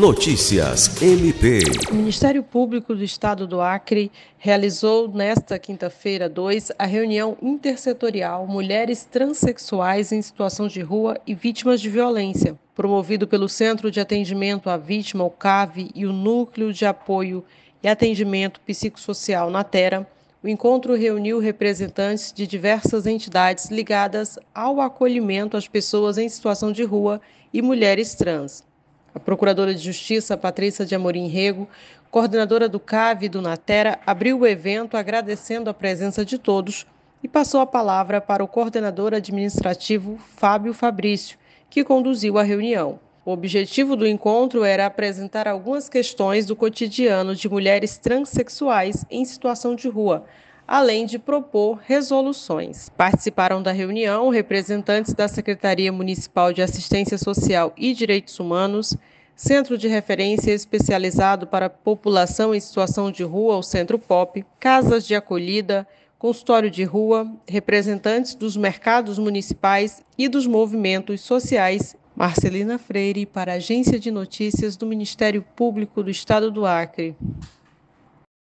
Notícias MP. O Ministério Público do Estado do Acre realizou nesta quinta-feira 2 a reunião intersetorial Mulheres Transsexuais em Situação de Rua e Vítimas de Violência, promovido pelo Centro de Atendimento à Vítima, o CAV, e o Núcleo de Apoio e Atendimento Psicossocial na Terra. O encontro reuniu representantes de diversas entidades ligadas ao acolhimento às pessoas em situação de rua e mulheres trans. A Procuradora de Justiça, Patrícia de Amorim Rego, coordenadora do CAV e do Natera, abriu o evento agradecendo a presença de todos e passou a palavra para o coordenador administrativo Fábio Fabrício, que conduziu a reunião. O objetivo do encontro era apresentar algumas questões do cotidiano de mulheres transexuais em situação de rua, além de propor resoluções. Participaram da reunião representantes da Secretaria Municipal de Assistência Social e Direitos Humanos, Centro de Referência Especializado para População em Situação de Rua, o Centro POP, Casas de Acolhida, Consultório de Rua, representantes dos mercados municipais e dos movimentos sociais. Marcelina Freire, para a Agência de Notícias do Ministério Público do Estado do Acre.